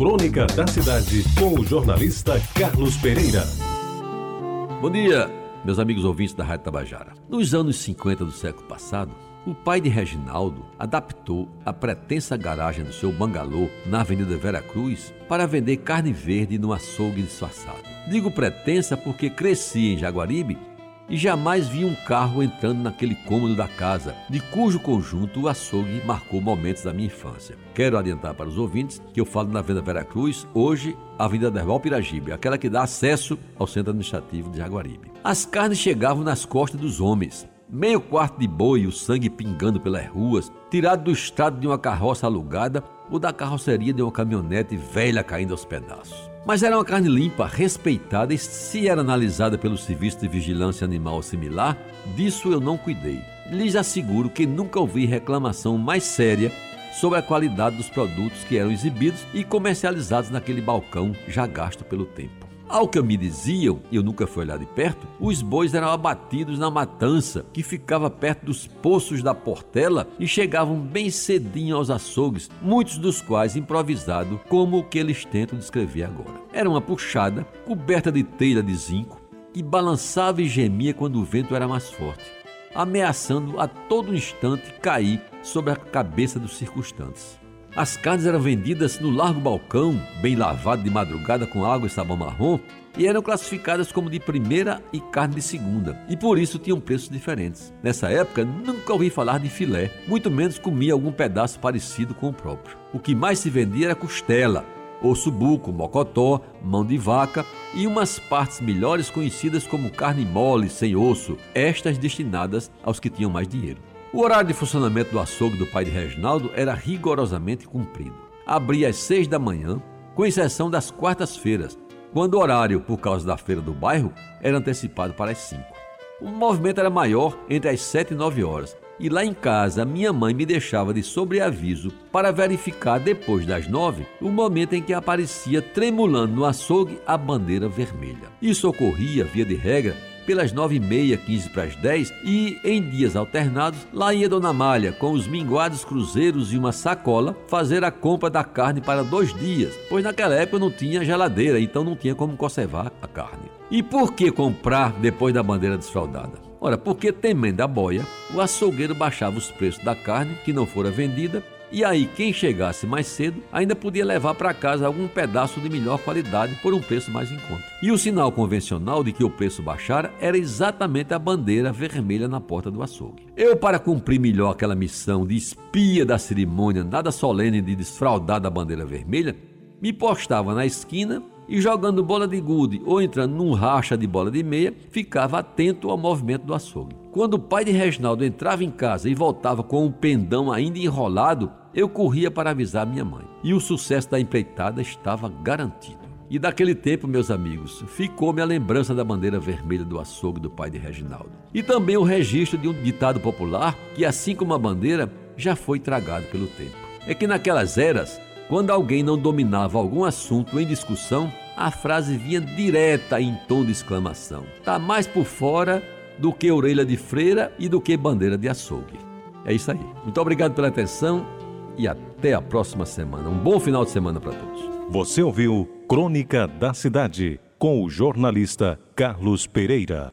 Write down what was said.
Crônica da Cidade, com o jornalista Carlos Pereira. Bom dia, meus amigos ouvintes da Rádio Tabajara. Nos anos 50 do século passado, o pai de Reginaldo adaptou a pretensa garagem do seu bangalô na Avenida Vera Cruz para vender carne verde no açougue disfarçado. Digo pretensa porque cresci em Jaguaribe e jamais vi um carro entrando naquele cômodo da casa, de cujo conjunto o açougue marcou momentos da minha infância. Quero adiantar para os ouvintes que eu falo na Venda Veracruz, hoje a Avenida Derval Piragibe, aquela que dá acesso ao centro administrativo de Jaguaribe. As carnes chegavam nas costas dos homens, meio quarto de boi, o sangue pingando pelas ruas, tirado do estrado de uma carroça alugada ou da carroceria de uma caminhonete velha caindo aos pedaços. Mas era uma carne limpa, respeitada e se era analisada pelo Serviço de Vigilância Animal similar, disso eu não cuidei. Lhes asseguro que nunca ouvi reclamação mais séria sobre a qualidade dos produtos que eram exibidos e comercializados naquele balcão já gasto pelo tempo. Ao que me diziam, e eu nunca fui olhar de perto, os bois eram abatidos na matança, que ficava perto dos poços da Portela e chegavam bem cedinho aos açougues, muitos dos quais improvisados, como o que eles tentam descrever agora. Era uma puxada, coberta de telha de zinco, que balançava e gemia quando o vento era mais forte, ameaçando a todo instante cair sobre a cabeça dos circunstantes. As carnes eram vendidas no largo balcão, bem lavado de madrugada com água e sabão marrom, e eram classificadas como de primeira e carne de segunda, e por isso tinham preços diferentes. Nessa época, nunca ouvi falar de filé, muito menos comia algum pedaço parecido com o próprio. O que mais se vendia era costela, osso buco, mocotó, mão de vaca e umas partes melhores conhecidas como carne mole, sem osso, estas destinadas aos que tinham mais dinheiro. O horário de funcionamento do açougue do pai de Reginaldo era rigorosamente cumprido. Abria às seis da manhã, com exceção das quartas-feiras, quando o horário, por causa da feira do bairro, era antecipado para as cinco. O movimento era maior entre as sete e nove horas, e lá em casa minha mãe me deixava de sobreaviso para verificar depois das nove o momento em que aparecia tremulando no açougue a bandeira vermelha. Isso ocorria, via de regra, pelas nove e meia, quinze para as dez, e em dias alternados, lá ia Dona Malha, com os minguados cruzeiros e uma sacola, fazer a compra da carne para dois dias, pois naquela época não tinha geladeira, então não tinha como conservar a carne. E por que comprar depois da bandeira desfraldada? Ora, porque temendo a boia, o açougueiro baixava os preços da carne que não fora vendida e aí, quem chegasse mais cedo ainda podia levar para casa algum pedaço de melhor qualidade por um preço mais em conta. E o sinal convencional de que o preço baixara era exatamente a bandeira vermelha na porta do açougue. Eu, para cumprir melhor aquela missão de espia da cerimônia nada solene de desfraudar da bandeira vermelha, me postava na esquina e jogando bola de gude ou entrando num racha de bola de meia, ficava atento ao movimento do açougue. Quando o pai de Reginaldo entrava em casa e voltava com um pendão ainda enrolado, eu corria para avisar minha mãe. E o sucesso da empreitada estava garantido. E daquele tempo, meus amigos, ficou-me a lembrança da bandeira vermelha do açougue do pai de Reginaldo. E também o registro de um ditado popular que, assim como a bandeira, já foi tragado pelo tempo. É que naquelas eras, quando alguém não dominava algum assunto em discussão, a frase vinha direta em tom de exclamação. Tá mais por fora do que orelha de freira e do que bandeira de açougue. É isso aí. Muito obrigado pela atenção e até a próxima semana. Um bom final de semana para todos. Você ouviu Crônica da Cidade com o jornalista Carlos Pereira.